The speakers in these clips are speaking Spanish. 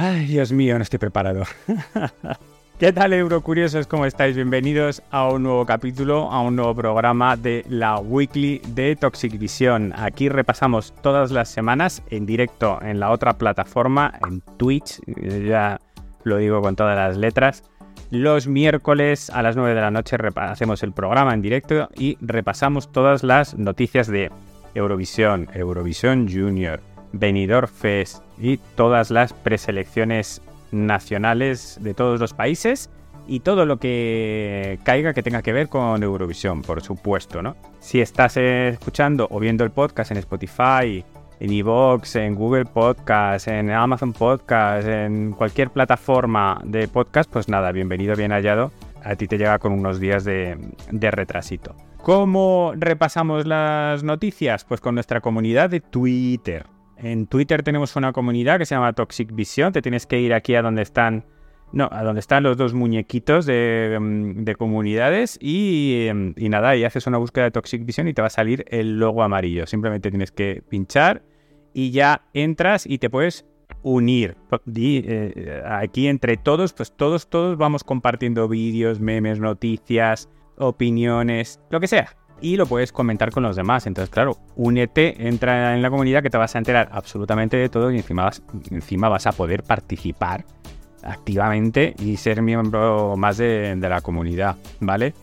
Ay, Dios mío, no estoy preparado. ¿Qué tal, Eurocuriosos? ¿Cómo estáis? Bienvenidos a un nuevo capítulo, a un nuevo programa de la Weekly de Toxic Vision. Aquí repasamos todas las semanas en directo en la otra plataforma, en Twitch, ya lo digo con todas las letras. Los miércoles a las 9 de la noche hacemos el programa en directo y repasamos todas las noticias de Eurovisión, Eurovisión Junior, Benidorm Fest y todas las preselecciones nacionales de todos los países y todo lo que caiga que tenga que ver con Eurovisión, por supuesto, ¿no? Si estás escuchando o viendo el podcast en Spotify, en Evox, en Google Podcast, en Amazon Podcast, en cualquier plataforma de podcast, pues nada, bienvenido, bien hallado. A ti te llega con unos días de, de retrasito. ¿Cómo repasamos las noticias? Pues con nuestra comunidad de Twitter. En Twitter tenemos una comunidad que se llama Toxic Vision. Te tienes que ir aquí a donde están. No, a donde están los dos muñequitos de, mm, comunidades y, mm, y, nada, y haces una búsqueda de Toxic Vision y te va a salir el logo amarillo. Simplemente tienes que pinchar y ya entras y te puedes unir. Eh, aquí entre todos, pues todos, todos vamos compartiendo vídeos, memes, noticias, opiniones, lo que sea y lo puedes comentar con los demás. Entonces, claro, únete, entra en la comunidad que te vas a enterar absolutamente de todo y encima vas, encima vas a poder participar activamente y ser miembro más de, la comunidad, ¿vale?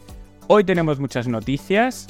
Hoy tenemos muchas noticias.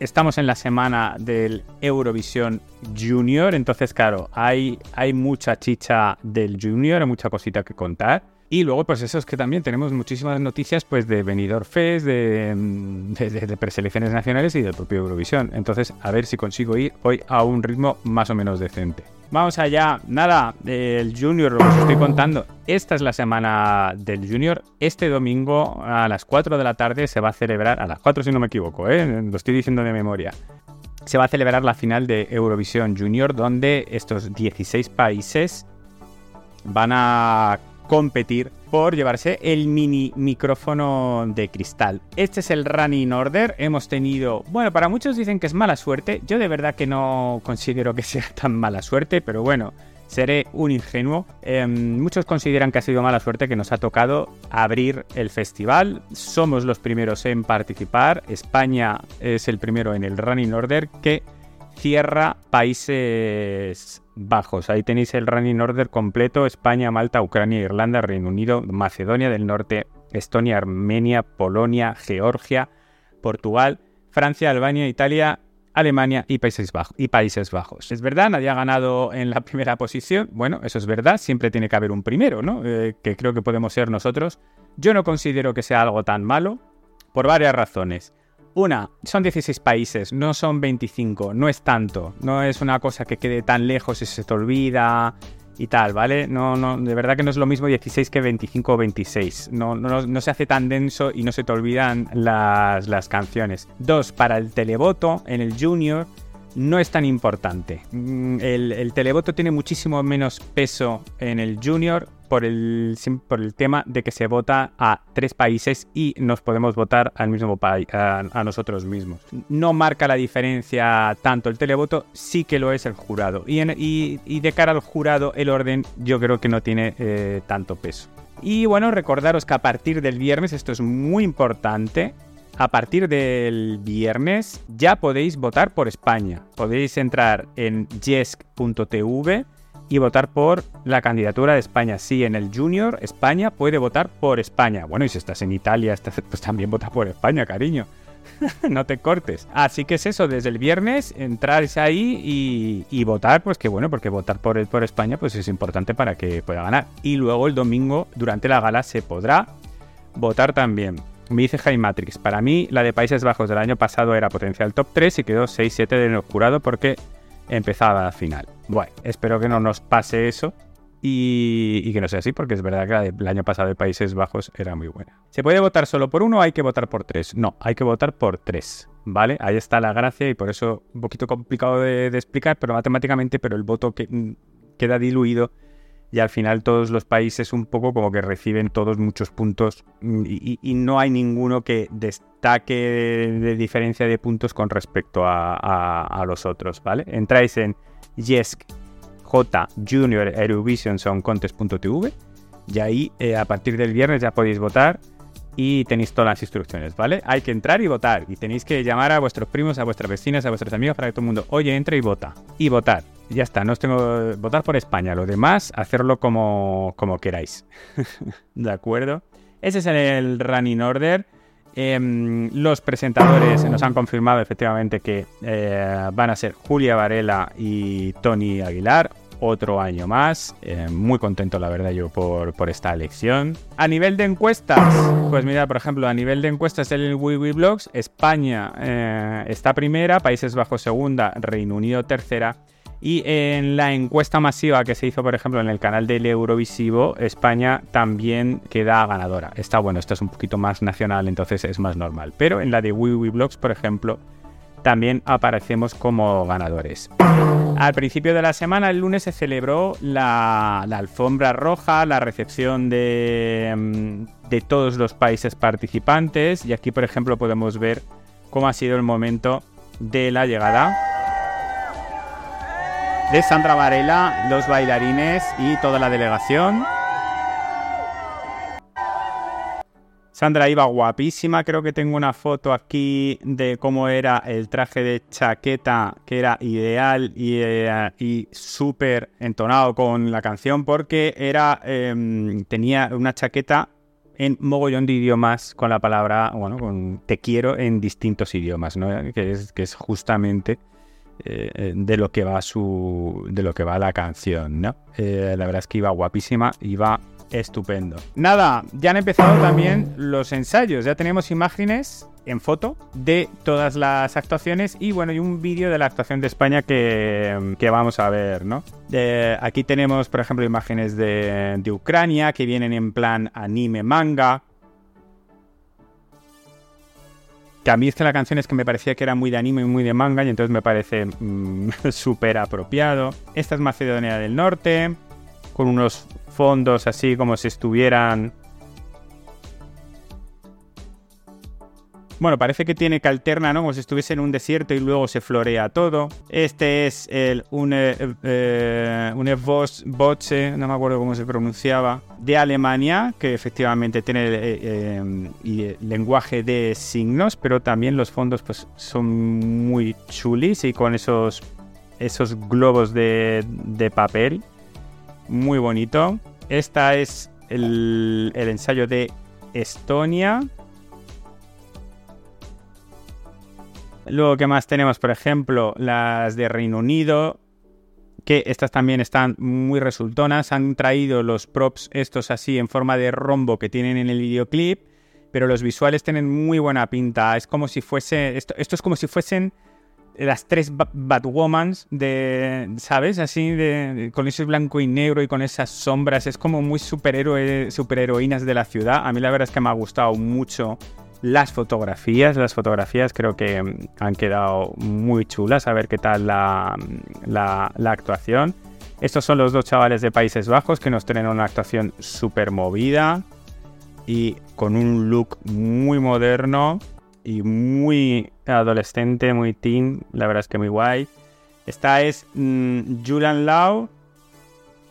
Estamos en la semana del Eurovisión Junior, entonces claro, hay, hay mucha chicha del Junior, hay mucha cosita que contar. Y luego, pues eso es que también tenemos muchísimas noticias pues de Benidorm Fest, mm, de, de, preselecciones nacionales y del propio Eurovisión. Entonces, a ver si consigo ir hoy a un ritmo más o menos decente. Vamos allá, nada, del Junior, lo que os estoy contando. Esta es la semana del Junior. Este domingo a las 4 de la tarde se va a celebrar, a las 4 si no me equivoco, ¿eh? lo estoy diciendo de memoria. Se va a celebrar la final de Eurovisión Junior, donde estos 16 países van a competir por llevarse el mini micrófono de cristal. Este es el running order. Hemos tenido, bueno, para muchos dicen que es mala suerte. Yo de verdad que no considero que sea tan mala suerte, pero bueno, seré un ingenuo. Em, muchos consideran que ha sido mala suerte que nos ha tocado abrir el festival. Somos los primeros en participar. España es el primero en el running order que cierra Países Bajos. Ahí tenéis el running order completo. España, Malta, Ucrania, Irlanda, Reino Unido, Macedonia del Norte, Estonia, Armenia, Polonia, Georgia, Portugal, Francia, Albania, Italia, Alemania y Países, Bajos, y Países Bajos. Es verdad, nadie ha ganado en la primera posición. Bueno, eso es verdad, siempre tiene que haber un primero, ¿no? Eh, que creo que podemos ser nosotros. Yo no considero que sea algo tan malo, por varias razones. Una, son 16 países, no son 25, no es tanto, no es una cosa que quede tan lejos y se te olvida y tal, ¿vale? No, no, de verdad que no es lo mismo 16 que 25 o 26. No, no, no se hace tan denso y no se te olvidan las, las canciones. Dos, para el televoto en el Junior no es tan importante. Mm, el, el, televoto tiene muchísimo menos peso en el Junior por el, por el tema de que se vota a tres países y nos podemos votar al mismo país, a, nosotros mismos. No marca la diferencia tanto el televoto, sí que lo es el jurado. Y, y, de cara al jurado, el orden yo creo que no tiene eh, tanto peso. Y bueno, recordaros que a partir del viernes, esto es muy importante, a partir del viernes ya podéis votar por España. Podéis entrar en yesk.tv y votar por la candidatura de España. Sí, en el Junior, España puede votar por España. Bueno, y si estás en Italia, pues también vota por España, cariño. no te cortes. Así que es eso, desde el viernes entráis ahí y, votar, pues que bueno, porque votar por, por España pues es importante para que pueda ganar. Y luego el domingo, durante la gala, se podrá votar también. Me dice Jaime Matrix, para mí la de Países Bajos del año pasado era potencial top 3 y quedó 6-7 de jurado porque empezaba la final. Bueno, espero que no nos pase eso y, que no sea así, porque es verdad que el año pasado de Países Bajos era muy buena. ¿Se puede votar solo por uno o hay que votar por tres? No, hay que votar por tres, ¿vale? Ahí está la gracia y por eso un poquito complicado de, explicar, pero matemáticamente, pero el voto que, mm, queda diluido y al final todos los países un poco como que reciben todos muchos puntos mm, y, no hay ninguno que destaque de, diferencia de puntos con respecto a, los otros, ¿vale? Entráis en Yesk J Junior Eurovision Contest.tv y ahí eh, a partir del viernes ya podéis votar y tenéis todas las instrucciones, ¿vale? Hay que entrar y votar y tenéis que llamar a vuestros primos, a vuestras vecinas, a vuestros amigos para que todo el mundo, oye, entre y vota. Y votar. Ya está, no os tengo votar por España, lo demás, hacerlo como, como queráis. ¿De acuerdo? Ese es el running order. Em, los presentadores nos han confirmado efectivamente que eh, van a ser Julia Varela y Tony Aguilar. Otro año más. Eh, muy contento, la verdad, yo por, por, esta elección. A nivel de encuestas, pues mira, por ejemplo, a nivel de encuestas en el Blogs, España eh, está primera, Países Bajos segunda, Reino Unido tercera. Y en la encuesta masiva que se hizo, por ejemplo, en el canal del Eurovisivo, España también queda ganadora. Está bueno, esto es un poquito más nacional, entonces es más normal. Pero en la de Blogs, por ejemplo, también aparecemos como ganadores. Al principio de la semana, el lunes, se celebró la, alfombra roja, la recepción de, mm, de todos los países participantes. Y aquí, por ejemplo, podemos ver cómo ha sido el momento de la llegada de Sandra Varela, los bailarines y toda la delegación. Sandra iba guapísima, creo que tengo una foto aquí de cómo era el traje de chaqueta, que era ideal y, eh, súper entonado con la canción, porque era em, tenía una chaqueta en mogollón de idiomas con la palabra, bueno, con te quiero en distintos idiomas, ¿no? que, es, justamente eh, eh, de lo que va su de lo que va la canción, ¿no? La verdad es que iba guapísima, iba estupendo. Nada, ya han empezado también los ensayos, ya tenemos imágenes en foto de todas las actuaciones y bueno, y un vídeo de la actuación de España que, vamos a ver, ¿no? aquí tenemos, por ejemplo, imágenes de, de Ucrania que vienen en plan anime manga, Que a mí es que la canción es que me parecía que era muy de anime y muy de manga y entonces me parece mm, súper apropiado. Esta es Macedonia del Norte, con unos fondos así como si estuvieran Bueno, parece que tiene que alterna, ¿no? Como si estuviese en un desierto y luego se florea todo. Este es el Une, eh, Boche, no me acuerdo cómo se pronunciaba, de Alemania, que efectivamente tiene eh, eh, lenguaje de signos, pero también los fondos pues, son muy chulis y con esos, esos globos de, de papel. Muy bonito. Esta es el, el ensayo de Estonia Luego, ¿qué más tenemos? Por ejemplo, las de Reino Unido, que estas también están muy resultonas. Han traído los props estos así en forma de rombo que tienen en el videoclip, pero los visuales tienen muy buena pinta. Es como si fuese, esto, es como si fuesen las tres Batwomans de, ¿sabes? Así, de, con ese blanco y negro y con esas sombras. Es como muy superhéroe, superheroínas de la ciudad. A mí la verdad es que me ha gustado mucho las fotografías, las fotografías creo que mm, han quedado muy chulas. A ver qué tal la, actuación. Estos son los dos chavales de Países Bajos que nos tienen una actuación súper movida y con un look muy moderno y muy adolescente, muy teen. La verdad es que muy guay. Esta es mm, Julian Lau,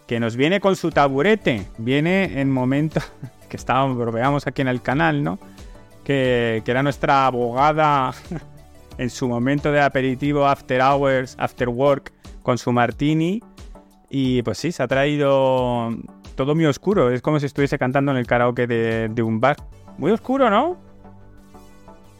que nos viene con su taburete. Viene en momento que estábamos, lo veamos aquí en el canal, ¿no? que, era nuestra abogada en su momento de aperitivo, after hours, after work, con su martini. Y pues sí, se ha traído todo muy oscuro. Es como si estuviese cantando en el karaoke de, un bar. Muy oscuro, ¿no?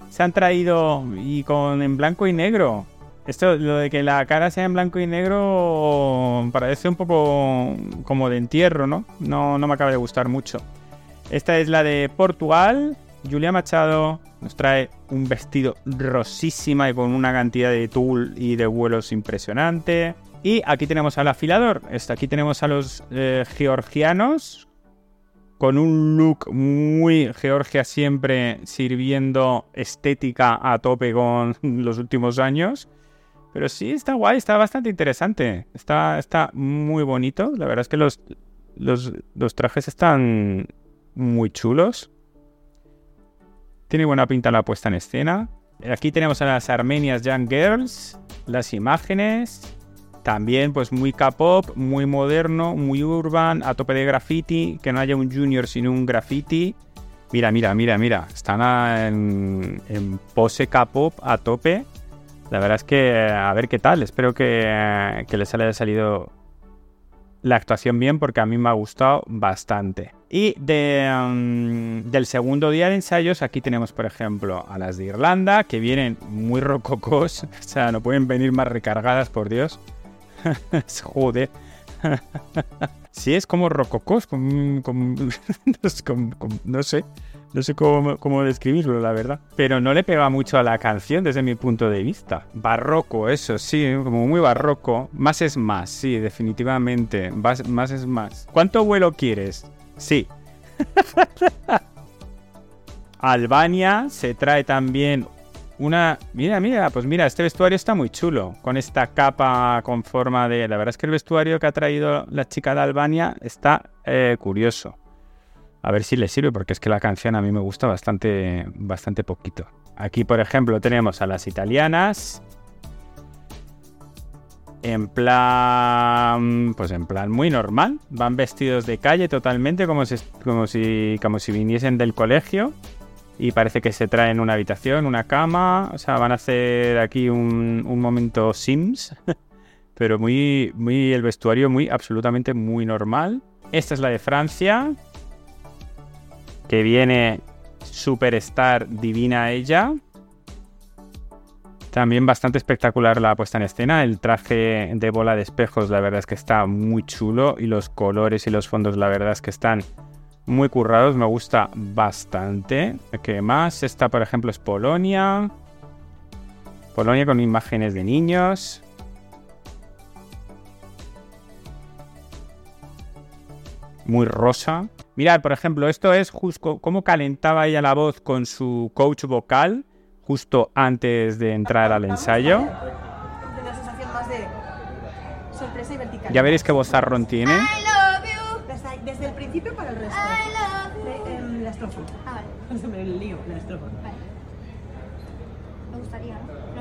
Se han traído y con en blanco y negro. Esto, lo de que la cara sea en blanco y negro, parece un poco como de entierro, ¿no? No, no me acaba de gustar mucho. Esta es la de Portugal, Julia Machado nos trae un vestido rosísima y con una cantidad de tul y de vuelos impresionante. Y aquí tenemos al afilador. Aquí tenemos a los eh, georgianos con un look muy Georgia siempre sirviendo estética a tope con los últimos años. Pero sí, está guay, está bastante interesante. Está, está muy bonito. La verdad es que los, los trajes están muy chulos. Tiene buena pinta la puesta en escena. Aquí tenemos a las Armenias Young Girls, las imágenes. También pues muy K-pop, muy moderno, muy urban, a tope de graffiti, que no haya un junior sin un graffiti. Mira, mira, mira, mira, están en, pose K-pop a tope. La verdad es que a ver qué tal, espero que, les haya salido la actuación bien porque a mí me ha gustado bastante. Y mm, del segundo día de ensayos, aquí tenemos, por ejemplo, a las de Irlanda, que vienen muy rococos. O sea, no pueden venir más recargadas, por Dios. Joder. sí, es como rococos, no sé. No sé cómo, describirlo, la verdad. Pero no le pega mucho a la canción desde mi punto de vista. Barroco, eso, sí, como muy barroco. Más es más, sí, definitivamente. Más, es más. ¿Cuánto vuelo quieres? Sí. Albania se trae también una... Mira, mira, pues mira, este vestuario está muy chulo. Con esta capa con forma de... La verdad es que el vestuario que ha traído la chica de Albania está eh, curioso a ver si le sirve, porque es que la canción a mí me gusta bastante, bastante poquito. Aquí, por ejemplo, tenemos a las italianas. En plan, pues en plan muy normal. Van vestidos de calle totalmente, como si, como si, como si viniesen del colegio. Y parece que se traen una habitación, una cama. O sea, van a hacer aquí un, un momento Sims. Pero muy, muy, el vestuario muy, absolutamente muy normal. Esta es la de Francia, que viene Superstar Divina ella. También bastante espectacular la puesta en escena. El traje de bola de espejos, la verdad es que está muy chulo. Y los colores y los fondos, la verdad es que están muy currados. Me gusta bastante. ¿Qué más? Esta, por ejemplo, es Polonia. Polonia con imágenes de niños. Muy rosa. Mirad, por ejemplo, esto es justo cómo calentaba ella la voz con su coach vocal justo antes de entrar al ensayo. Ya veréis qué vozarrón tiene.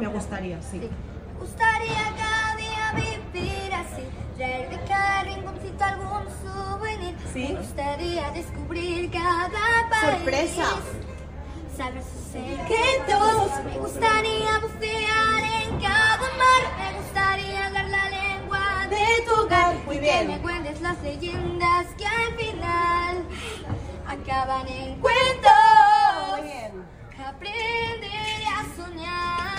Me gustaría, sí. sí. Me gustaría cada día vivir así, traer de cada rinconcito algún souvenir. ¿Sí? Me gustaría descubrir cada país. ¡Sorpresa! Saber sus secretos. Me gustaría bucear en cada mar. Me gustaría hablar la lengua de tu hogar. Muy bien. Que me cuentes las leyendas que al final acaban en cuentos. Muy bien. Aprenderé a soñar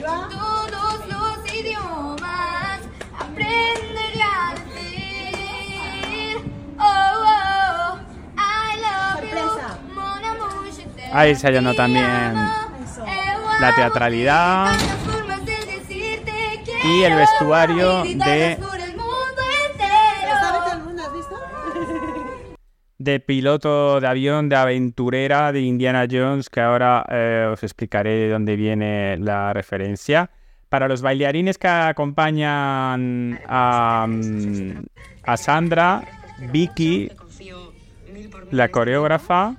todos los idiomas. Aprenderé a decir, oh, oh, I love Sorpresa. you, mon amour, je t'aime, Ahí ensayando te también Eso. la teatralidad y el vestuario de de piloto de avión, de aventurera de Indiana Jones, que ahora eh, os explicaré de dónde viene la referencia. Para los bailarines que acompañan a, mm, a Sandra, Vicky, la coreógrafa,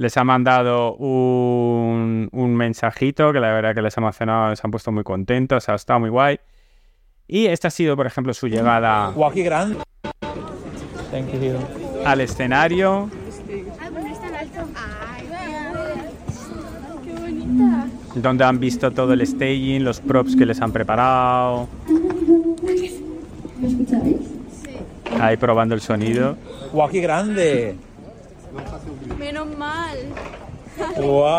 les ha mandado un, un mensajito que la verdad que les ha emocionado, les han puesto muy contentos, ha estado muy guay. Y esta ha sido, por ejemplo, su llegada you. al escenario, donde han visto todo el staging, los props que les han preparado, ahí probando el sonido. Guau, qué grande. Menos mal.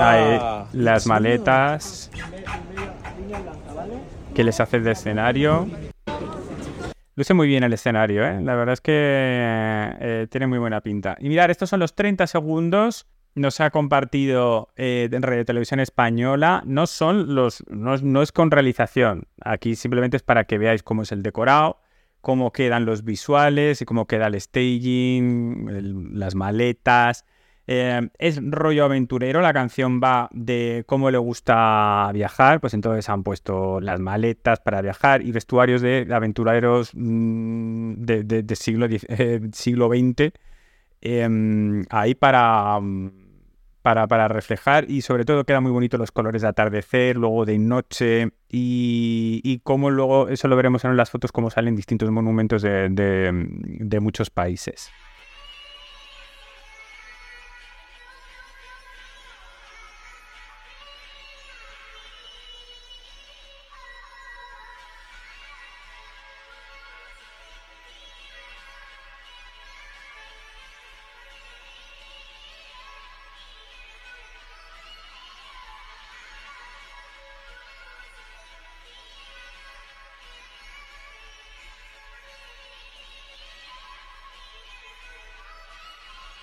Ahí, las maletas que les hace de escenario. Luce muy bien el escenario, ¿eh? La verdad es que eh, tiene muy buena pinta. Y mirad, estos son los 30 segundos. Nos ha compartido eh, en Radio Televisión Española. No son los. No, no es con realización. Aquí simplemente es para que veáis cómo es el decorado, cómo quedan los visuales y cómo queda el staging, las maletas. Eh, es rollo aventurero, la canción va de cómo le gusta viajar, pues entonces han puesto las maletas para viajar y vestuarios de aventureros mm, de, siglo, eh, siglo XX em, ahí para, mm, para, para reflejar y sobre todo queda muy bonito los colores de atardecer, luego de noche y, y cómo luego, eso lo veremos en las fotos, cómo salen distintos monumentos de- de muchos países.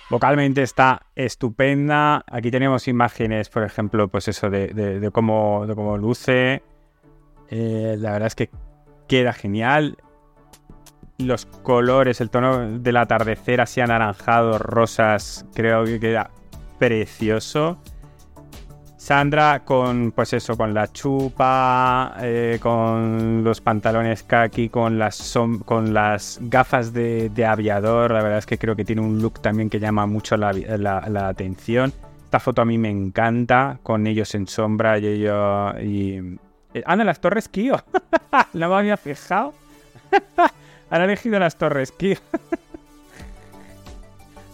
Vocalmente está estupenda. Aquí tenemos imágenes, por ejemplo, pues eso de, de- cómo luce. Eh, la verdad es que queda genial. Los colores, el tono del atardecer así anaranjado, rosas, creo que queda precioso. Sandra con, pues eso, con la chupa, eh, con los pantalones kaki, con las, con las gafas de, aviador. La verdad es que creo que tiene un look también que llama mucho la atención. Esta foto a mí me encanta, con ellos en sombra y ellos... Y... eh, Anda, las torres Kio. no me había fijado. Han elegido las torres Kio.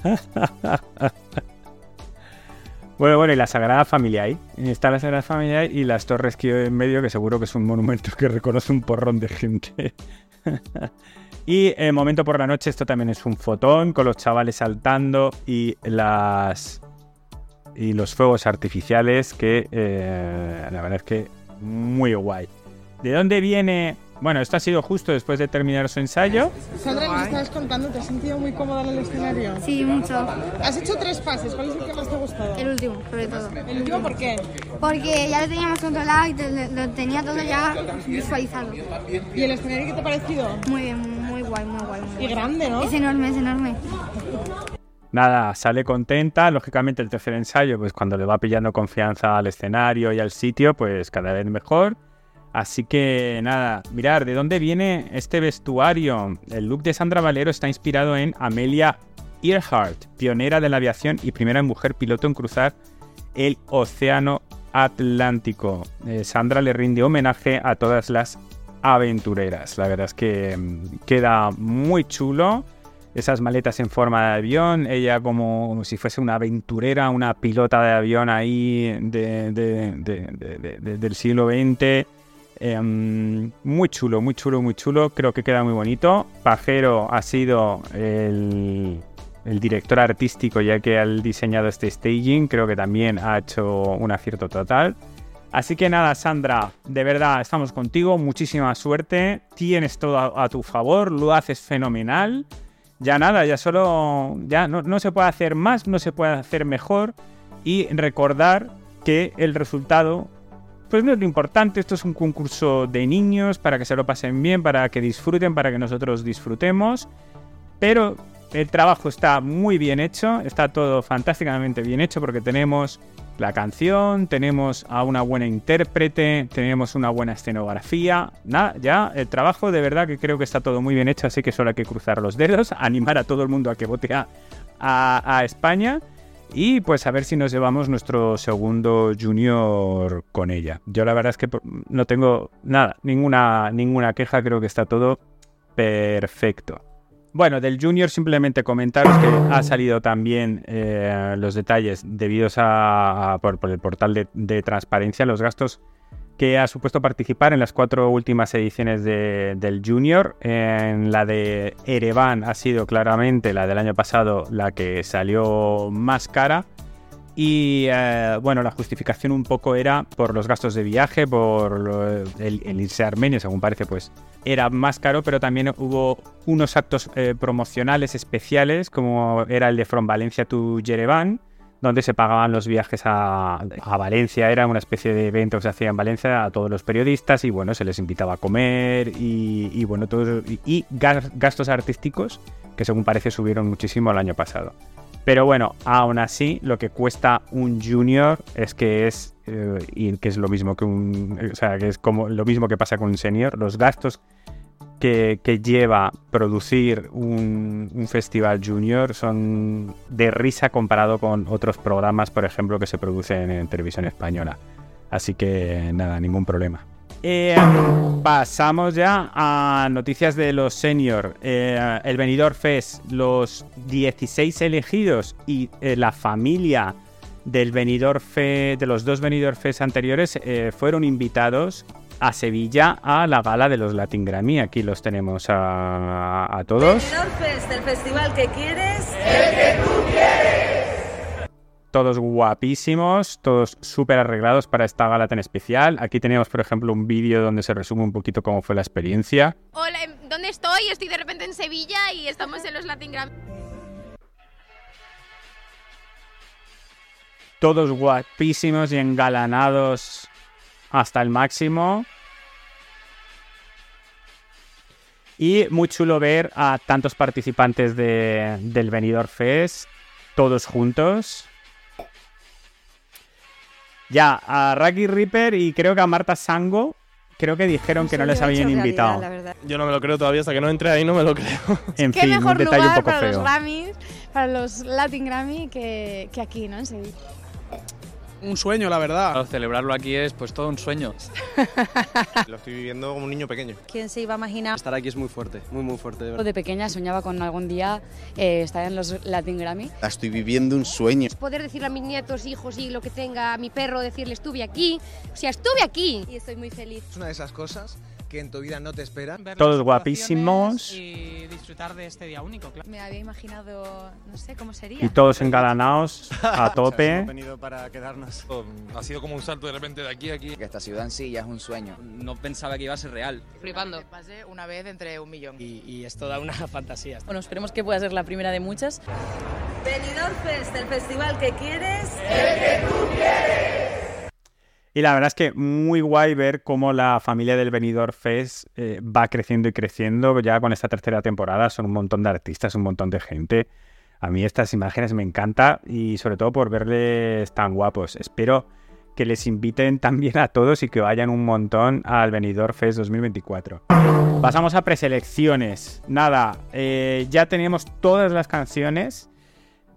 Bueno, bueno, y la Sagrada Familia ahí. Está la Sagrada Familia ahí y las torres que hay en medio, que seguro que es un monumento que reconoce un porrón de gente. y el momento por la noche, esto también es un fotón con los chavales saltando y las y los fuegos artificiales que eh, la verdad es que muy guay. ¿De dónde viene? Bueno, esto ha sido justo después de terminar su ensayo. Sandra, nos estabas contando, ¿te has sentido muy cómoda en el escenario? Sí, mucho. Has hecho tres pases, ¿cuál es el que más te ha gustado? El último, sobre todo. ¿El último por qué? Porque ya lo teníamos controlado y te- lo tenía todo ya visualizado. ¿Y el escenario qué te ha parecido? Muy bien, muy guay, muy guay. Muy Y guay. grande, ¿no? Es enorme, es enorme. Nada, sale contenta. Lógicamente, el tercer ensayo, pues cuando le va pillando confianza al escenario y al sitio, pues cada vez mejor. Así que nada, mirar, ¿de dónde viene este vestuario? El look de Sandra Valero está inspirado en Amelia Earhart, pionera de la aviación y primera mujer piloto en cruzar el Océano Atlántico. Eh, Sandra le rinde homenaje a todas las aventureras. La verdad es que mm, queda muy chulo esas maletas en forma de avión, ella como si fuese una aventurera, una pilota de avión ahí de- de- de- de- de- de- del siglo XX. Em, muy chulo, muy chulo, muy chulo. Creo que queda muy bonito. Pajero ha sido el, director artístico ya que ha diseñado este staging. Creo que también ha hecho un acierto total. Así que nada, Sandra, de verdad estamos contigo. Muchísima suerte. Tienes todo a, a tu favor. Lo haces fenomenal ya nada, ya solo, ya no, no se puede hacer más, no se puede hacer mejor y recordar que el resultado, pues no es lo importante, esto es un concurso de niños para que se lo pasen bien, para que disfruten, para que nosotros disfrutemos, pero el trabajo está muy bien hecho, está todo fantásticamente bien hecho porque tenemos la canción, tenemos a una buena intérprete, tenemos una buena escenografía. Nada, ya el trabajo de verdad que creo que está todo muy bien hecho, así que solo hay que cruzar los dedos, animar a todo el mundo a que vote a, España y pues a ver si nos llevamos nuestro segundo junior con ella. Yo la verdad es que no tengo nada, ninguna, ninguna queja, creo que está todo perfecto. Bueno, del Junior simplemente comentaros que ha salido también eh, los detalles debidos a, por, el portal de transparencia, los gastos que ha supuesto participar en las cuatro últimas ediciones de- del Junior. En la de Erevan ha sido claramente la del año pasado la que salió más cara. Y eh, bueno, la justificación un poco era por los gastos de viaje, por el irse a Armenia, según parece, pues era más caro, pero también hubo unos actos eh, promocionales especiales, como era el de From Valencia to Yerevan, donde se pagaban los viajes a, a Valencia. Era una especie de evento que se hacía en Valencia a todos los periodistas y bueno, se les invitaba a comer y, y, bueno, todo, y, y gas- gastos artísticos que según parece subieron muchísimo el año pasado. Pero bueno, aún así, lo que cuesta un junior es que es, eh, y que es lo mismo que un, o sea, que es como lo mismo que pasa con un senior, los gastos que, lleva producir un, festival junior son de risa comparado con otros programas, por ejemplo, que se producen en televisión española. Así que nada, ningún problema. Eh, pasamos ya a noticias de los senior. Eh, el Benidorm Fest, los 16 elegidos y eh, la familia del Benidorm Fest, de los dos Benidorm Fest anteriores, fueron invitados a Sevilla a la gala de los Latin Grammy. Aquí los tenemos a, a todos. Fest, el festival que quieres. Todos guapísimos, todos súper arreglados para esta gala tan especial. Aquí tenemos, por ejemplo, un vídeo donde se resume un poquito cómo fue la experiencia. Hola, em, ¿dónde estoy? Estoy de repente en Sevilla y estamos en los Latin Grammy. Todos guapísimos y engalanados hasta el máximo. Y muy chulo ver a tantos participantes de- del Benidorm Fest, todos juntos. Ya, a Raki Ripper y creo que a Marta Sango, creo que dijeron que no les habían invitado. Yo no me lo creo todavía, hasta que no entre ahí no me lo creo. En Qué fin, un mejor detalle un lugar poco para los. Grammys, para los Latin Grammy que, que aquí, ¿no? En Sevilla. Un sueño, la verdad. celebrarlo aquí es pues todo un sueño. Lo estoy viviendo como un niño pequeño. ¿Quién se iba a imaginar? Estar aquí es muy fuerte, muy muy fuerte, de verdad. De pequeña soñaba con algún día eh, estar en los Latin Grammy. Estoy viviendo un sueño. Poder decirle a mis nietos, hijos y lo que tenga, a mi perro, decirle estuve aquí. O sea, estuve aquí. Y estoy muy feliz. Es una de esas cosas que en tu vida no te esperan. Todos guapísimos Y disfrutar de este día único, claro. Me había imaginado, no sé cómo sería. y todos engalanados a tope. venido para quedarnos. Ha sido como un salto de repente de aquí a aquí. Que esta ciudad en sí ya es un sueño. No pensaba que iba a ser real. Flipando. Pasé una vez entre un millón. Y, y es toda una fantasía. Bueno, esperemos que pueda ser la primera de muchas. Benidorm Fest, el festival que quieres. Y la verdad es que muy guay ver cómo la familia del Benidorm Fest eh, va creciendo y creciendo ya con esta tercera temporada. Son un montón de artistas, un montón de gente. A mí estas imágenes me encanta y sobre todo por verles tan guapos. Espero que les inviten también a todos y que vayan un montón al Benidorm Fest 2024. Pasamos a preselecciones. Nada, eh, ya tenemos todas las canciones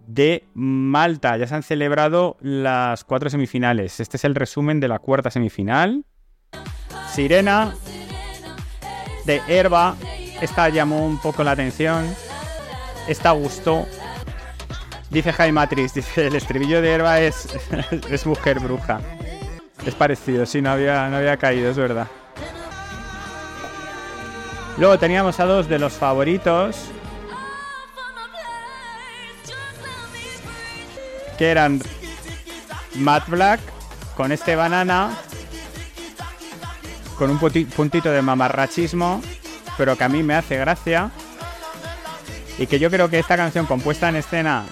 de Malta. Ya se han celebrado las cuatro semifinales. Este es el resumen de la cuarta semifinal. Sirena de Herba. Esta llamó un poco la atención. Esta gustó. Dice Jaime Matrix, dice el estribillo de Herba es, es mujer bruja. Es parecido, sí, no había, no había caído, es verdad. Luego teníamos a dos de los favoritos. Que eran Matt Black con este banana, con un puntito de mamarrachismo, pero que a mí me hace gracia. Y que yo creo que esta canción compuesta en escena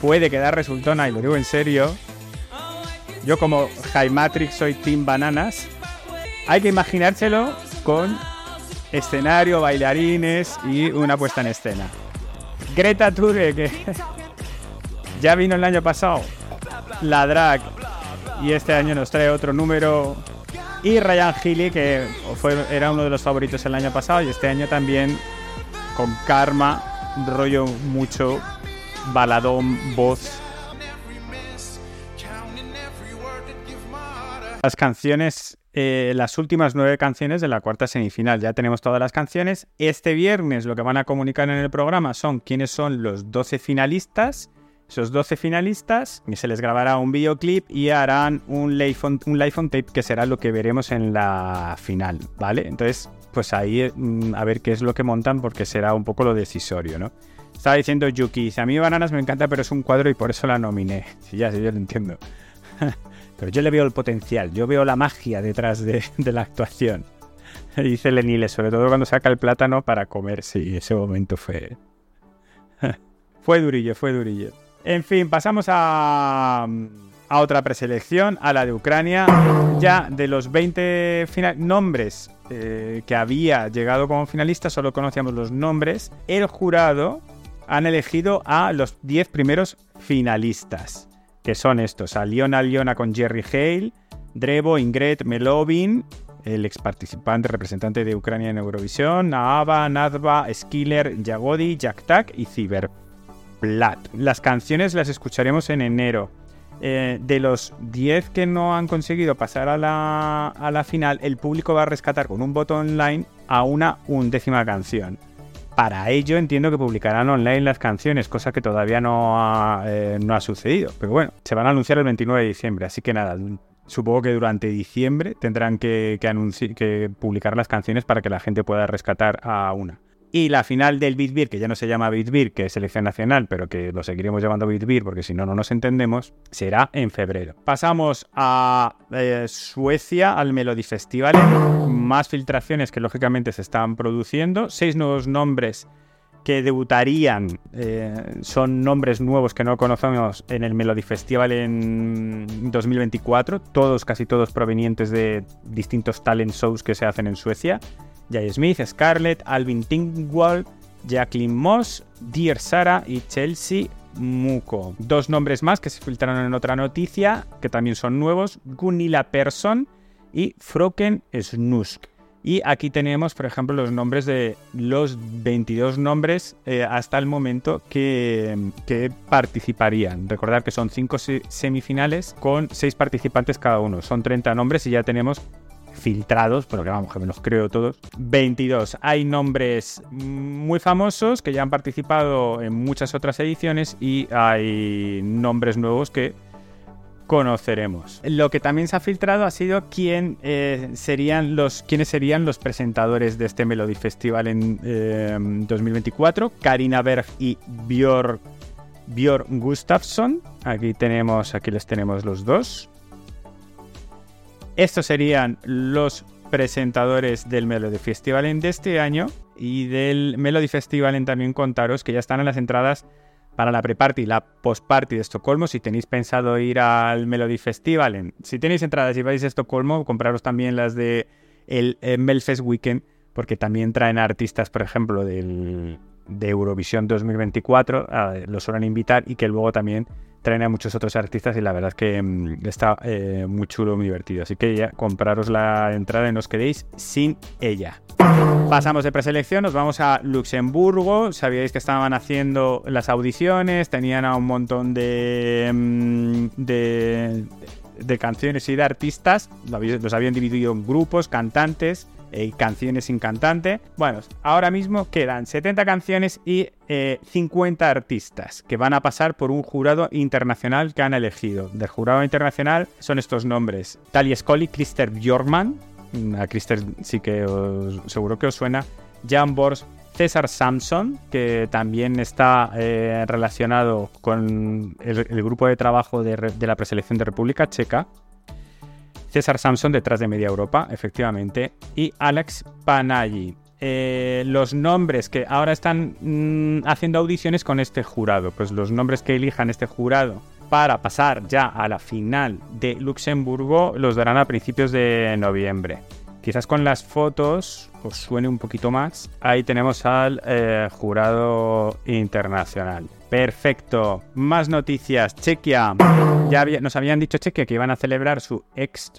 puede quedar resultona, y lo digo en serio. Yo como Matrix soy Team Bananas. Hay que imaginárselo con escenario, bailarines y una puesta en escena. Greta Thunberg, que ya vino el año pasado la drag y este año nos trae otro número y Ryan Healy que fue, era uno de los favoritos el año pasado y este año también con Karma rollo mucho baladón voz las canciones eh, las últimas nueve canciones de la cuarta semifinal. Ya tenemos todas las canciones. Este viernes lo que van a comunicar en el programa son quiénes son los 12 finalistas esos 12 finalistas se les grabará un videoclip y harán un live on, un live tape que será lo que veremos en la final, ¿vale? Entonces, pues ahí mm, a ver qué es lo que montan porque será un poco lo decisorio, ¿no? Estaba diciendo Yuki, a mí Bananas me encanta pero es un cuadro y por eso la nominé. Sí, ya, sí, yo lo entiendo. pero yo le veo el potencial, yo veo la magia detrás de, de la actuación. Dice Lenile, sobre todo cuando saca el plátano para comer, sí, ese momento fue... fue durillo, fue durillo. En fin, pasamos a, a otra preselección, a la de Ucrania. Ya de los 20 fina- nombres eh, que había llegado como finalistas, solo conocíamos los nombres. El jurado han elegido a los 10 primeros finalistas, que son estos, a Liona Liona con Jerry Hale, Drevo, Ingrid Melovin, el ex participante representante de Ucrania en Eurovisión, Naava, Nadva, Skiller, Jagodi, Jaktak y Las canciones las escucharemos en enero. Eh, de los 10 que no han conseguido pasar a la, final, el público va a rescatar con un voto online a una undécima canción. Para ello entiendo que publicarán online las canciones, cosa que todavía no ha, eh, sucedido. Pero bueno, se van a anunciar el 29 de diciembre, así que nada, supongo que durante diciembre tendrán que publicar las canciones para que la gente pueda rescatar a una. Y la final del Bitbir, que ya no se llama Bitbir, que es selección nacional, pero que lo seguiremos llamando Bitbir porque si no, no nos entendemos, será en febrero. Pasamos a eh, Suecia, al Melody Festival. Más filtraciones que lógicamente se están produciendo. Seis nuevos nombres que debutarían eh, son nombres nuevos que no conocemos en el Melody Festival en 2024, todos, casi todos provenientes de distintos talent shows que se hacen en Suecia. Jay Smith, Scarlett, Alvin Tingwall, Jacqueline Moss, Dear Sarah y Chelsea Muko. Dos nombres más que se filtraron en otra noticia, que también son nuevos, Gunilla Persson y Froken Snusk. Y aquí tenemos, por ejemplo, los nombres de los 22 nombres eh, hasta el momento que, que, participarían. Recordad que son 5 semifinales con 6 participantes cada uno. Son 30 nombres y ya tenemos filtrados, pero que vamos, que me los creo todos. 22. Hay nombres muy famosos que ya han participado en muchas otras ediciones y hay nombres nuevos que conoceremos. Lo que también se ha filtrado ha sido quién eh, serían los quiénes serían los presentadores de este Melody Festival en 2024. Eh, Karina Berg y Björn Gustafsson. Aquí tenemos, aquí les tenemos los dos. Estos serían los presentadores del Melody Festival de este año y del Melody Festival también contaros que ya están en las entradas para la pre-party y la post-party de Estocolmo. Si tenéis pensado ir al Melody Festival, si tenéis entradas y vais a Estocolmo, compraros también las de el, el Melfest Weekend, porque también traen artistas, por ejemplo, del, de Eurovisión 2024, los suelen invitar y que luego también traen a muchos otros artistas y la verdad es que mm, está eh, muy chulo, muy divertido. Así que ya compraros la entrada y no os quedéis sin ella. Pasamos de preselección, nos vamos a Luxemburgo. Sabíais que estaban haciendo las audiciones, tenían a un montón de, mm, de, de canciones y de artistas. Los habían dividido en grupos, cantantes eh, canciones sin cantante. Bueno, ahora mismo quedan 70 canciones y 50 eh, artistas que van a pasar por un jurado internacional que han elegido. Del jurado internacional son estos nombres: Talia Scully, Christer a Christer sí que seguro que os suena, Jan Bors, César Samson, que también está eh, relacionado con el, grupo de trabajo de la preselección de República Checa. César Samson detrás de Media Europa, efectivamente, y Alex Panaggi. Eh, los nombres que ahora están mm, haciendo audiciones con este jurado, pues los nombres que elijan este jurado para pasar ya a la final de Luxemburgo los darán a principios de noviembre. Quizás con las fotos os suene un poquito más. Ahí tenemos al eh, jurado internacional. Perfecto. Más noticias. Chequia. Ya nos habían dicho Chequia que iban a celebrar su ex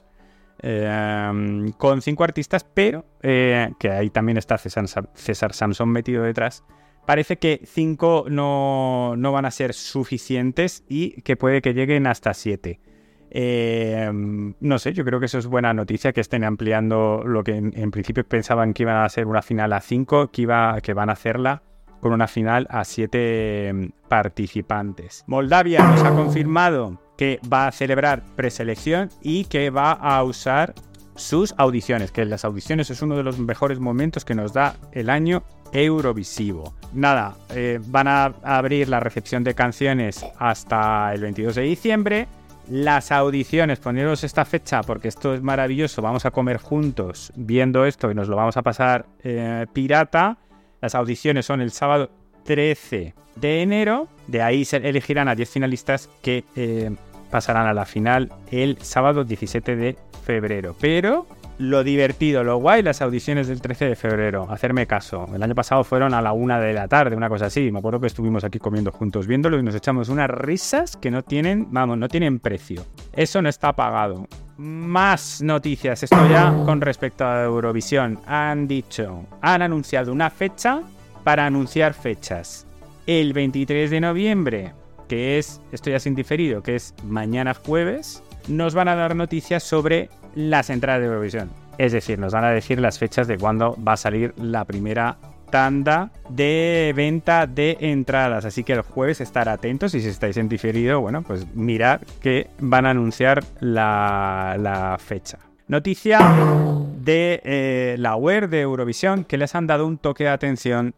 em, con cinco artistas, pero eh, que ahí también está César, César, Samson metido detrás. Parece que cinco no, no, van a ser suficientes y que puede que lleguen hasta siete. Em, no sé, yo creo que eso es buena noticia, que estén ampliando lo que en, principio pensaban que iban a ser una final a cinco, que, iba, que van a hacerla con una final a siete em, participantes. Moldavia nos ha confirmado que va a celebrar preselección y que va a usar sus audiciones, que las audiciones es uno de los mejores momentos que nos da el año Eurovisivo. Nada, eh, van a abrir la recepción de canciones hasta el 22 de diciembre. Las audiciones, poneros esta fecha porque esto es maravilloso, vamos a comer juntos viendo esto y nos lo vamos a pasar eh, pirata. Las audiciones son el sábado 13 de enero. De ahí se elegirán a 10 finalistas que eh, pasarán a la final el sábado 17 de febrero. Pero lo divertido, lo guay, las audiciones del 13 de febrero. Hacerme caso. El año pasado fueron a la una de la tarde, una cosa así. Me acuerdo que estuvimos aquí comiendo juntos viéndolo y nos echamos unas risas que no tienen, vamos, no tienen precio. Eso no está pagado. Más noticias, esto ya con respecto a Eurovisión. Han dicho, han anunciado una fecha para anunciar fechas. El 23 de noviembre, que es, esto ya sin diferido, que es mañana jueves, nos van a dar noticias sobre las entradas de Eurovisión. Es decir, nos van a decir las fechas de cuándo va a salir la primera tanda de venta de entradas. Así que el jueves estar atentos y si estáis en diferido, bueno, pues mirad que van a anunciar la, fecha. Noticia de eh, la web de Eurovisión que les han dado un toque de atención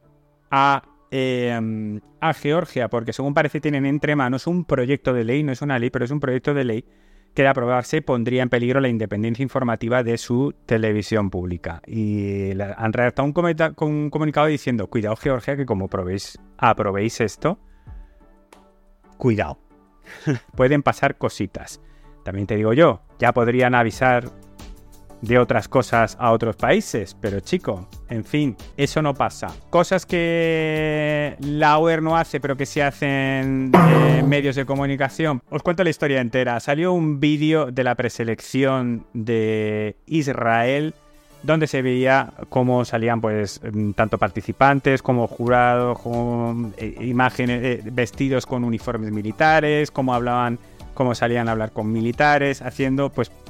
a, eh, a Georgia, porque según parece tienen entre manos un proyecto de ley, no es una ley, pero es un proyecto de ley que de aprobarse pondría en peligro la independencia informativa de su televisión pública. Y han redactado un, comunicado diciendo, cuidado Georgia, que como probéis, aprobéis esto, cuidado, pueden pasar cositas. También te digo yo, ya podrían avisar de otras cosas a otros países, pero chico, en fin, eso no pasa. Cosas que la UER no hace, pero que se hacen en medios de comunicación. Os cuento la historia entera. Salió un vídeo de la preselección de Israel donde se veía cómo salían pues tanto participantes como jurados, con eh, imágenes eh, vestidos con uniformes militares, cómo hablaban, cómo salían a hablar con militares, haciendo pues Mm,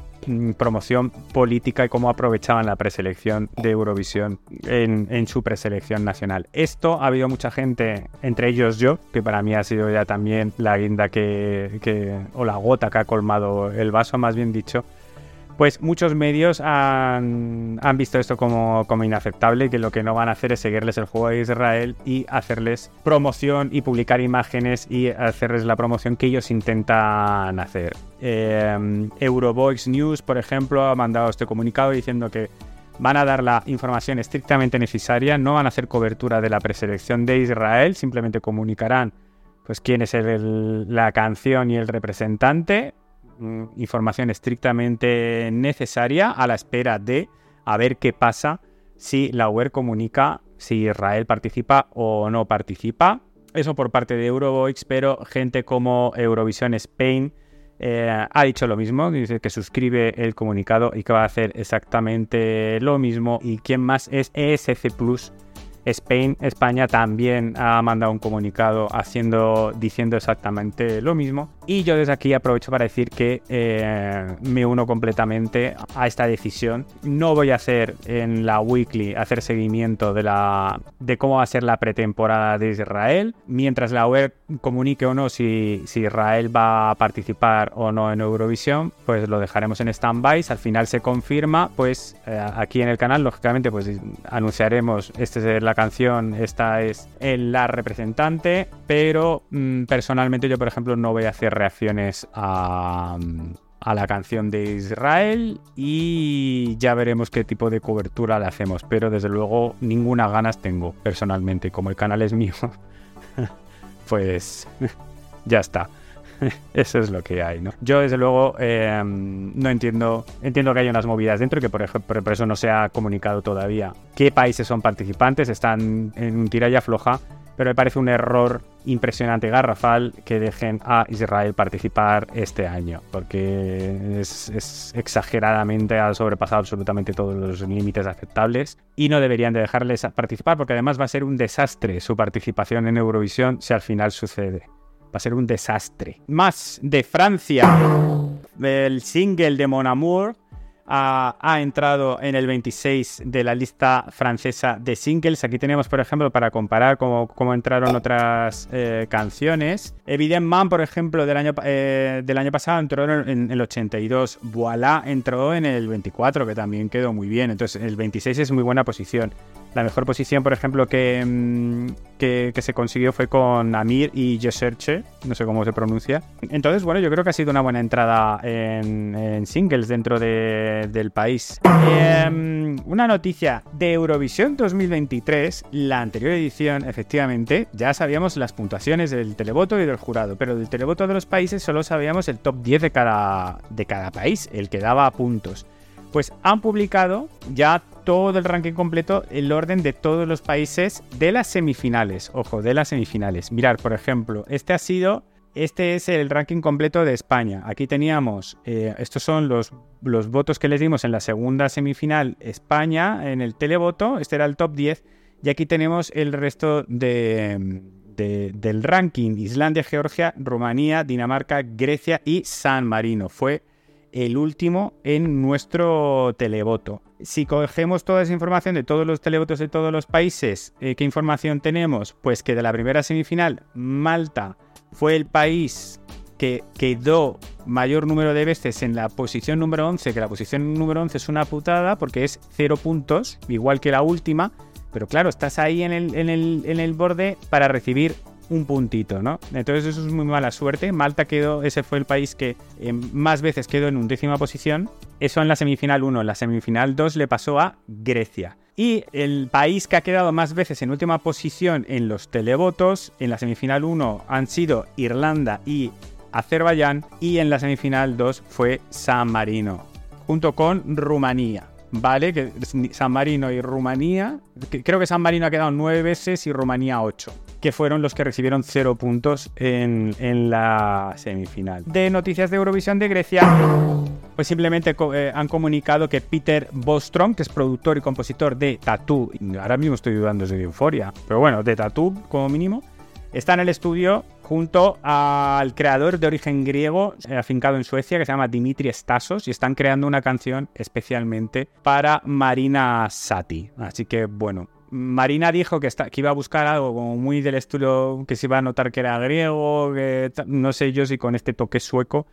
promoción política y cómo aprovechaban la preselección de Eurovisión en, su preselección nacional. Esto ha habido mucha gente, entre ellos yo, que para mí ha sido ya también la guinda que o la gota que ha colmado el vaso, más bien dicho, pues muchos medios han, visto esto como, como, inaceptable, que lo que no van a hacer es seguirles el juego de Israel y hacerles promoción y publicar imágenes y hacerles la promoción que ellos intentan hacer. Eh, News, por ejemplo, ha mandado este comunicado diciendo que van a dar la información estrictamente necesaria, no van a hacer cobertura de la preselección de Israel, simplemente comunicarán pues quién es la canción y el representante, información estrictamente necesaria a la espera de a ver qué pasa si la UER comunica si Israel participa o no participa. Eso por parte de Eurovoix, pero gente como Eurovision Spain eh, ha dicho lo mismo, dice que suscribe el comunicado y que va a hacer exactamente lo mismo. Y quién más es ESC Plus Spain, España también ha mandado un comunicado haciendo, diciendo exactamente lo mismo. Y yo desde aquí aprovecho para decir que eh, me uno completamente a esta decisión. No voy a hacer en la weekly hacer seguimiento de la de cómo va a ser la pretemporada de Israel, mientras la web comunique o no si, si Israel va a participar o no en Eurovisión, pues lo dejaremos en stand-by. Si al final se confirma, pues eh, aquí en el canal, lógicamente, pues anunciaremos este es canción, esta es la representante, pero mm, personalmente yo, por ejemplo, no voy a hacer reacciones a, a la canción de Israel y ya veremos qué tipo de cobertura le hacemos, pero desde luego ninguna ganas tengo personalmente, como el canal es mío, pues ya está. Eso es lo que hay, ¿no? Yo, desde luego, em, no entiendo. Entiendo que hay unas movidas dentro y que, por ejemplo, por eso no se ha comunicado todavía qué países son participantes. Están en un tiralla floja, pero me parece un error impresionante, garrafal, que dejen a Israel participar este año, porque es, es, exageradamente, ha sobrepasado absolutamente todos los límites aceptables y no deberían de dejarles participar, porque además va a ser un desastre su participación en Eurovisión si al final sucede. Va a ser un desastre. Más de Francia. El single de Mon Amour ha, entrado en el 26 de la lista francesa de singles. Aquí tenemos, por ejemplo, para comparar cómo, cómo entraron otras eh, canciones. Evident Man, por ejemplo, del año, eh, del año pasado entró en el 82. Voilà entró en el 24, que también quedó muy bien. Entonces, el 26 es muy buena posición. La mejor posición, por ejemplo, que, mm, que, se consiguió fue con Amir y Yeserche, no sé cómo se pronuncia. Entonces, bueno, yo creo que ha sido una buena entrada en, singles dentro del país. Em, una noticia de Eurovisión 2023, la anterior edición, efectivamente, ya sabíamos las puntuaciones del televoto y del jurado, pero del televoto de los países solo sabíamos el top 10 de cada, de cada país, el que daba puntos. Pues han publicado ya todo el ranking completo, el orden de todos los países de las semifinales. Ojo, de las semifinales. Mirar, por ejemplo, este ha sido este es el ranking completo de España. Aquí teníamos, eh, estos son los, los, votos que les dimos en la segunda semifinal España en el televoto, este era el top 10, y aquí tenemos el resto de, del ranking, Islandia, Georgia, Rumanía, Dinamarca, Grecia y San Marino. Fue el último en nuestro televoto. Si cogemos toda esa información de todos los televotos de todos los países, eh, ¿qué información tenemos? Pues que de la primera semifinal, Malta, fue el país que quedó mayor número de veces en la posición número 11, que la posición número 11 es una putada porque es cero puntos, igual que la última, pero claro, estás ahí en el, borde para recibir un puntito, ¿no? Entonces eso es muy mala suerte. Malta quedó, ese fue el país que eh, más veces quedó en undécima posición. Eso en la semifinal 1. En la semifinal 2 le pasó a Grecia. Y el país que ha quedado más veces en última posición en los televotos, en la semifinal 1 han sido Irlanda y Azerbaiyán, y en la semifinal 2 fue San Marino, junto con Rumanía. ¿Vale? Que San Marino y Rumanía, creo que San Marino ha quedado nueve veces y Rumanía ocho que fueron los que recibieron cero puntos en, en la semifinal. De noticias de Eurovisión de Grecia, pues simplemente eh, han comunicado que Peter Bostrom, que es productor y compositor de Tattoo, ahora mismo estoy dudando de Euforia, pero bueno, de Tattoo como mínimo, está en el estudio junto al creador de origen griego eh, afincado en Suecia que se llama Dimitri Stasos y están creando una canción especialmente para Marina Sati. Así que bueno, Marina dijo que, que, iba a buscar algo como muy del estilo que se iba a notar que era griego, que no sé yo si con este toque sueco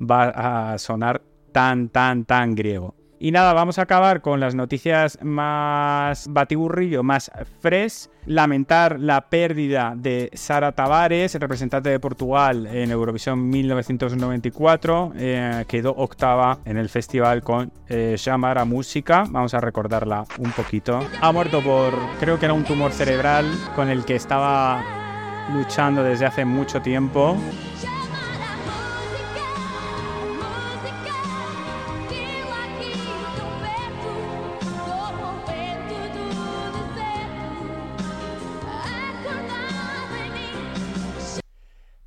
va a sonar tan, tan, tan griego. Y nada, vamos a acabar con las noticias más batiburrillo, más fresh. Lamentar la pérdida de Sara Tavares, representante de Portugal en Eurovisión 1994. Eh, quedó octava en el festival con eh, Shamara Música. Vamos a recordarla un poquito. Ha muerto por, creo que era un tumor cerebral con el que estaba luchando desde hace mucho tiempo.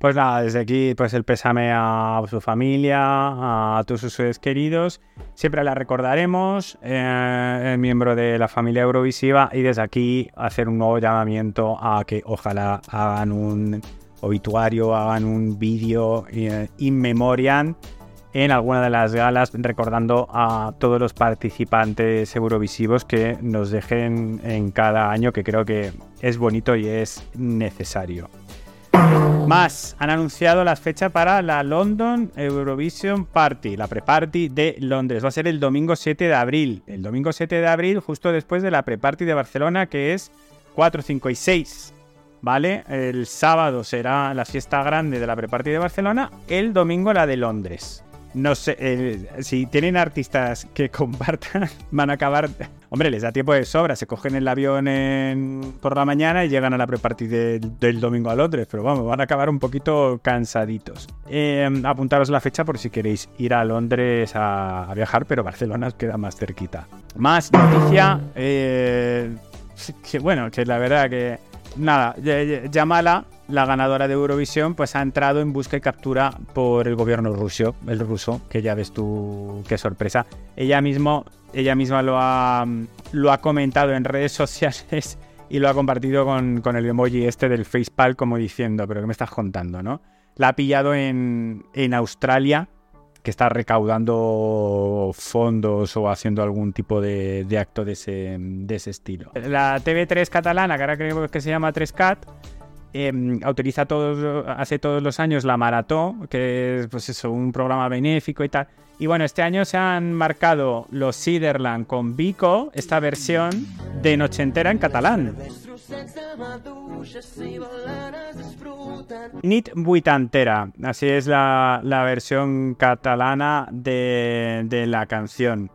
Pues nada, desde aquí pues el pésame a su familia, a todos sus seres queridos. Siempre la recordaremos, eh, miembro de la familia Eurovisiva, y desde aquí hacer un nuevo llamamiento a que ojalá hagan un obituario, hagan un vídeo eh, in memoriam en alguna de las galas recordando a todos los participantes eurovisivos que nos dejen en cada año, que creo que es bonito y es necesario. Más, han anunciado las fechas para la London Eurovision Party, la pre-party de Londres. Va a ser el domingo 7 de abril. El domingo 7 de abril, justo después de la pre-party de Barcelona, que es 4, 5 y 6. ¿Vale? El sábado será la fiesta grande de la pre-party de Barcelona, el domingo la de Londres. No sé, si tienen artistas que compartan, van a acabar. Hombre, les da tiempo de sobra. Se cogen el avión por la mañana y llegan a la pre-party del domingo a Londres. Pero vamos, van a acabar un poquito cansaditos. Em, apuntaros la fecha por si queréis ir a Londres a, viajar, pero Barcelona os queda más cerquita. Más noticia. Eh, que bueno, que la verdad que. Nada, llámala la ganadora de Eurovisión, pues ha entrado en busca y captura por el gobierno ruso, el ruso, que ya ves tú qué sorpresa. Ella mismo, ella misma lo ha, lo ha comentado en redes sociales y lo ha compartido con, el emoji este del facepal como diciendo, pero ¿qué me estás contando, no? La ha pillado en, en Australia, que está recaudando fondos o haciendo algún tipo de, acto de ese, de ese estilo. La TV3 catalana, que ahora creo que se llama 3CAT, eh, utiliza todos, hace todos los años la Maratón, que es pues eso, un programa benéfico y tal. Y bueno, este año se han marcado los Siderland con Vico, esta versión de Noche Entera en catalán. Nit Buitantera, así es la, versión catalana de, de la canción.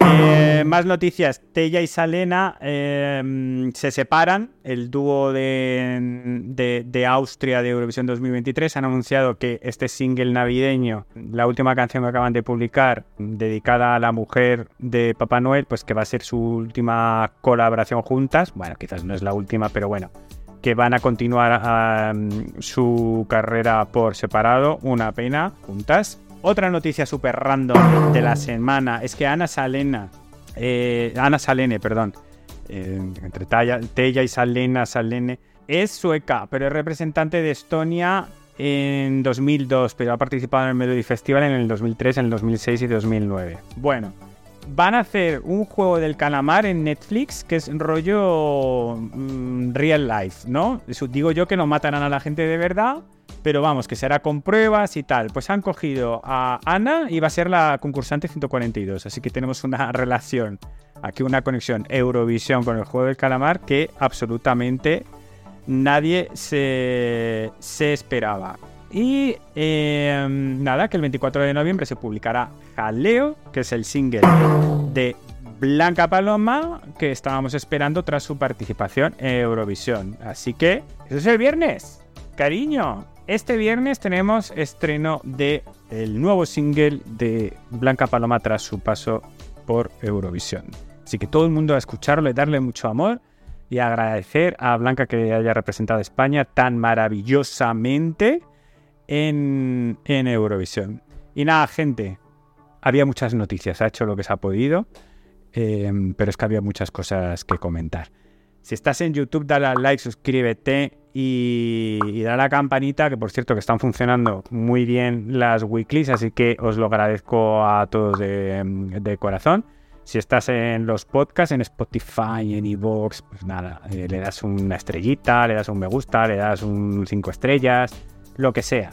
Eh, más noticias. Tella y Salena eh, se separan. El dúo de, de, Austria de Eurovisión 2023 han anunciado que este single navideño, la última canción que acaban de publicar, dedicada a la mujer de Papá Noel, pues que va a ser su última colaboración juntas. Bueno, quizás no es la última, pero bueno, que van a continuar su carrera por separado. Una pena, juntas. Otra noticia súper random de la semana es que Ana Salena, eh, Ana Salene, perdón, eh, entre Tella y Salena, Salene, es sueca, pero es representante de Estonia en 2002, pero ha participado en el Melody Festival en el 2003, en el 2006 y 2009. Bueno, van a hacer un juego del calamar en Netflix que es rollo mm, real life, ¿no? Digo yo que no matarán a la gente de verdad, pero vamos, que será con pruebas y tal. Pues han cogido a Ana y va a ser la concursante 142, así que tenemos una relación, aquí una conexión Eurovisión con el juego del calamar que absolutamente nadie se, se esperaba. Y em, nada, que el 24 de noviembre se publicará Jaleo, que es el single de Blanca Paloma que estábamos esperando tras su participación en Eurovisión. Así que, eso es el viernes. Cariño, este viernes tenemos estreno de el nuevo single de Blanca Paloma tras su paso por Eurovisión. Así que todo el mundo a escucharlo y darle mucho amor y agradecer a Blanca que haya representado a España tan maravillosamente en, Eurovisión. Y nada, gente, había muchas noticias, ha hecho lo que se ha podido, eh, pero es que había muchas cosas que comentar. Si estás en YouTube, dale al like, suscríbete y, dale a la campanita, que por cierto que están funcionando muy bien las weeklies, así que os lo agradezco a todos de, de corazón. Si estás en los podcasts, en Spotify, en Evox, pues nada, eh, le das una estrellita, le das un me gusta, le das un 5 estrellas, lo que sea.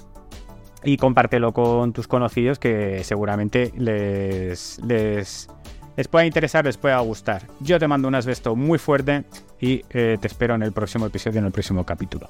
Y compártelo con tus conocidos que seguramente les, les, les pueda interesar, les pueda gustar. Yo te mando un asbesto muy fuerte y eh, te espero en el próximo episodio, en el próximo capítulo.